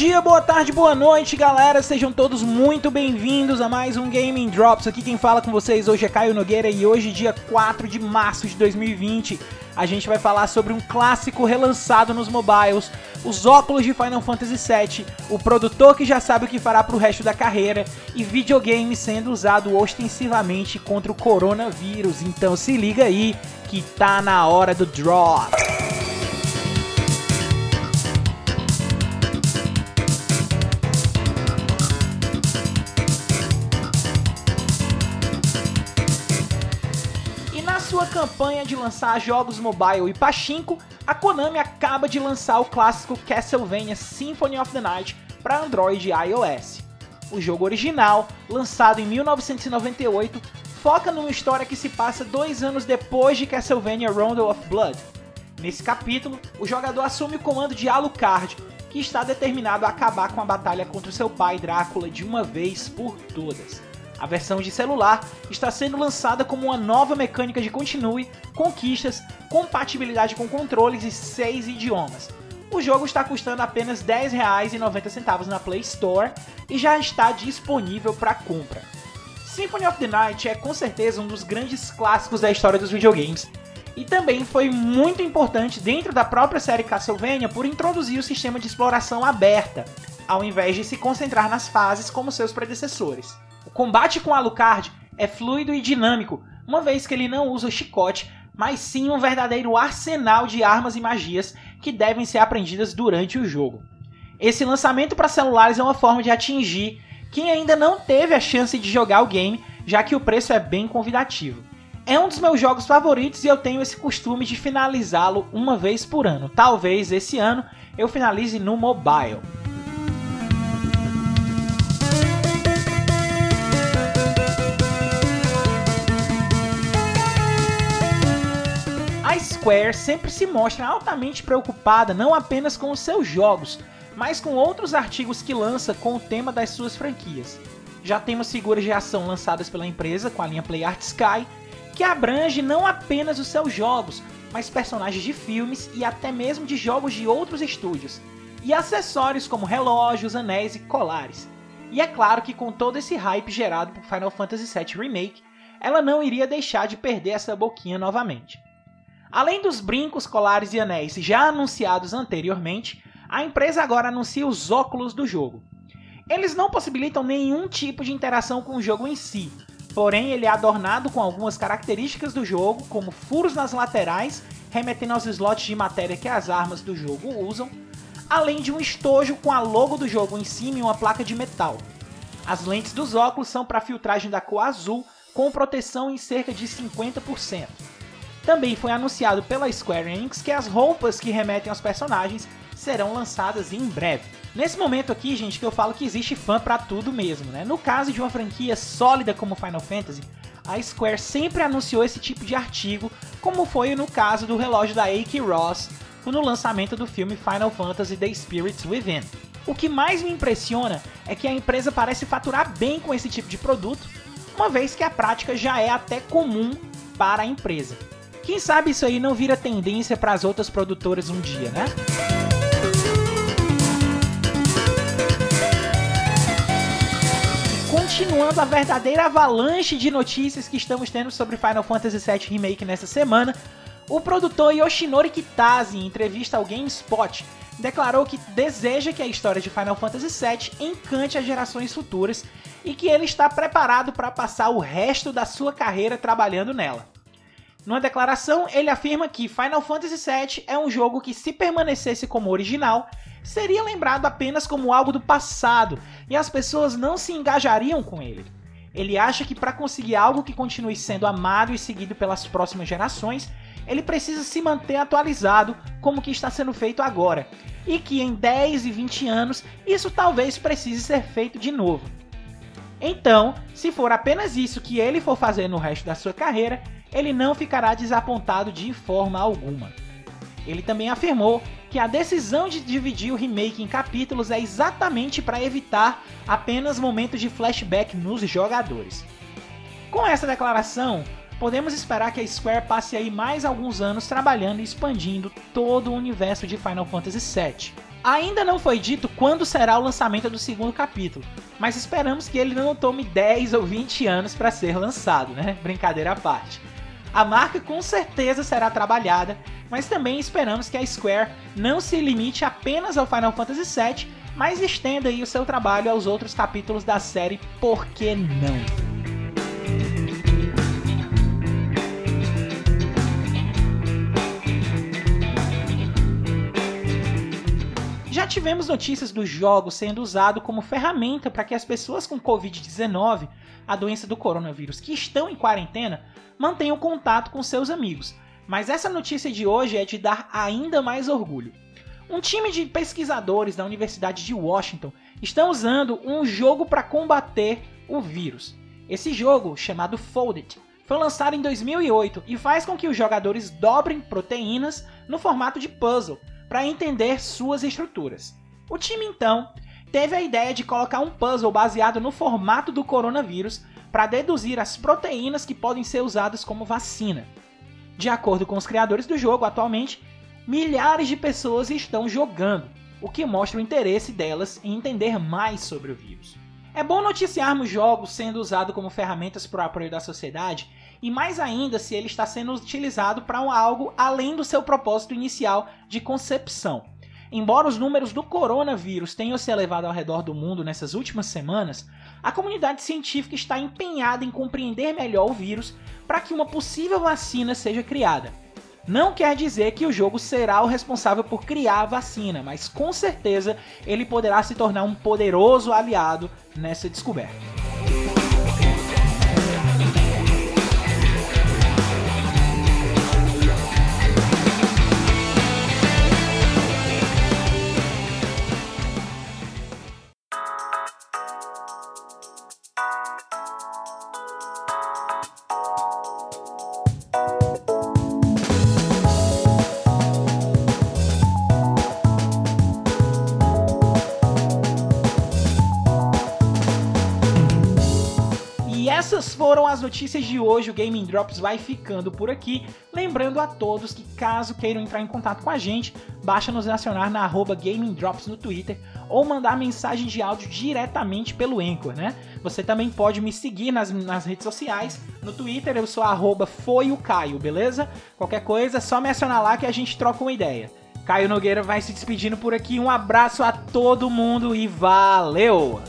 dia, boa tarde, boa noite, galera. Sejam todos muito bem-vindos a mais um Gaming Drops. Aqui quem fala com vocês hoje é Caio Nogueira e hoje, dia 4 de março de 2020, a gente vai falar sobre um clássico relançado nos mobiles, os óculos de Final Fantasy VII, o produtor que já sabe o que fará pro resto da carreira e videogame sendo usado ostensivamente contra o coronavírus. Então se liga aí que tá na hora do drop. Sua campanha de lançar jogos mobile e pachinko, a Konami acaba de lançar o clássico Castlevania Symphony of the Night para Android e iOS. O jogo original, lançado em 1998, foca numa história que se passa dois anos depois de Castlevania Rondo of Blood. Nesse capítulo, o jogador assume o comando de Alucard, que está determinado a acabar com a batalha contra seu pai Drácula de uma vez por todas. A versão de celular está sendo lançada como uma nova mecânica de continue, conquistas, compatibilidade com controles e seis idiomas. O jogo está custando apenas R$ 10,90 na Play Store e já está disponível para compra. Symphony of the Night é com certeza um dos grandes clássicos da história dos videogames e também foi muito importante dentro da própria série Castlevania por introduzir o sistema de exploração aberta, ao invés de se concentrar nas fases como seus predecessores. O combate com Alucard é fluido e dinâmico, uma vez que ele não usa o chicote, mas sim um verdadeiro arsenal de armas e magias que devem ser aprendidas durante o jogo. Esse lançamento para celulares é uma forma de atingir quem ainda não teve a chance de jogar o game, já que o preço é bem convidativo. É um dos meus jogos favoritos e eu tenho esse costume de finalizá-lo uma vez por ano. Talvez esse ano eu finalize no mobile. Square sempre se mostra altamente preocupada não apenas com os seus jogos, mas com outros artigos que lança com o tema das suas franquias. Já temos figuras de ação lançadas pela empresa com a linha Play Art Sky, que abrange não apenas os seus jogos, mas personagens de filmes e até mesmo de jogos de outros estúdios, e acessórios como relógios, anéis e colares. E é claro que com todo esse hype gerado por Final Fantasy VII Remake, ela não iria deixar de perder essa boquinha novamente. Além dos brincos, colares e anéis já anunciados anteriormente, a empresa agora anuncia os óculos do jogo. Eles não possibilitam nenhum tipo de interação com o jogo em si, porém ele é adornado com algumas características do jogo, como furos nas laterais, remetendo aos slots de matéria que as armas do jogo usam, além de um estojo com a logo do jogo em cima e uma placa de metal. As lentes dos óculos são para filtragem da cor azul, com proteção em cerca de 50%. Também foi anunciado pela Square Enix que as roupas que remetem aos personagens serão lançadas em breve. Nesse momento aqui, gente, que eu falo que existe fã para tudo mesmo, né? No caso de uma franquia sólida como Final Fantasy, a Square sempre anunciou esse tipo de artigo, como foi no caso do relógio da Ike Ross no lançamento do filme Final Fantasy The Spirits Within. O que mais me impressiona é que a empresa parece faturar bem com esse tipo de produto, uma vez que a prática já é até comum para a empresa. Quem sabe isso aí não vira tendência para as outras produtoras um dia, né? continuando a verdadeira avalanche de notícias que estamos tendo sobre Final Fantasy VII Remake nessa semana, o produtor Yoshinori Kitase, em entrevista ao GameSpot, declarou que deseja que a história de Final Fantasy VII encante as gerações futuras e que ele está preparado para passar o resto da sua carreira trabalhando nela. Numa declaração, ele afirma que Final Fantasy VII é um jogo que, se permanecesse como original, seria lembrado apenas como algo do passado e as pessoas não se engajariam com ele. Ele acha que para conseguir algo que continue sendo amado e seguido pelas próximas gerações, ele precisa se manter atualizado como que está sendo feito agora, e que em 10 e 20 anos isso talvez precise ser feito de novo. Então, se for apenas isso que ele for fazer no resto da sua carreira, ele não ficará desapontado de forma alguma. Ele também afirmou que a decisão de dividir o remake em capítulos é exatamente para evitar apenas momentos de flashback nos jogadores. Com essa declaração, podemos esperar que a Square passe aí mais alguns anos trabalhando e expandindo todo o universo de Final Fantasy VII. Ainda não foi dito quando será o lançamento do segundo capítulo, mas esperamos que ele não tome 10 ou 20 anos para ser lançado, né? Brincadeira à parte. A marca com certeza será trabalhada, mas também esperamos que a Square não se limite apenas ao Final Fantasy VII, mas estenda aí o seu trabalho aos outros capítulos da série, por que não? Tivemos notícias dos jogos sendo usado como ferramenta para que as pessoas com Covid-19, a doença do coronavírus, que estão em quarentena, mantenham contato com seus amigos. Mas essa notícia de hoje é de dar ainda mais orgulho. Um time de pesquisadores da Universidade de Washington está usando um jogo para combater o vírus. Esse jogo, chamado Folded, foi lançado em 2008 e faz com que os jogadores dobrem proteínas no formato de puzzle para entender suas estruturas. O time então teve a ideia de colocar um puzzle baseado no formato do coronavírus para deduzir as proteínas que podem ser usadas como vacina. De acordo com os criadores do jogo, atualmente, milhares de pessoas estão jogando, o que mostra o interesse delas em entender mais sobre o vírus. É bom noticiarmos jogos sendo usados como ferramentas para o apoio da sociedade e mais ainda se ele está sendo utilizado para algo além do seu propósito inicial de concepção. Embora os números do coronavírus tenham se elevado ao redor do mundo nessas últimas semanas, a comunidade científica está empenhada em compreender melhor o vírus para que uma possível vacina seja criada. Não quer dizer que o jogo será o responsável por criar a vacina, mas com certeza ele poderá se tornar um poderoso aliado nessa descoberta. Foram as notícias de hoje. O Gaming Drops vai ficando por aqui. Lembrando a todos que, caso queiram entrar em contato com a gente, basta nos acionar na arroba Gaming Drops no Twitter ou mandar mensagem de áudio diretamente pelo Anchor, né? Você também pode me seguir nas, nas redes sociais. No Twitter eu sou arroba Caio, beleza? Qualquer coisa, é só me acionar lá que a gente troca uma ideia. Caio Nogueira vai se despedindo por aqui. Um abraço a todo mundo e valeu!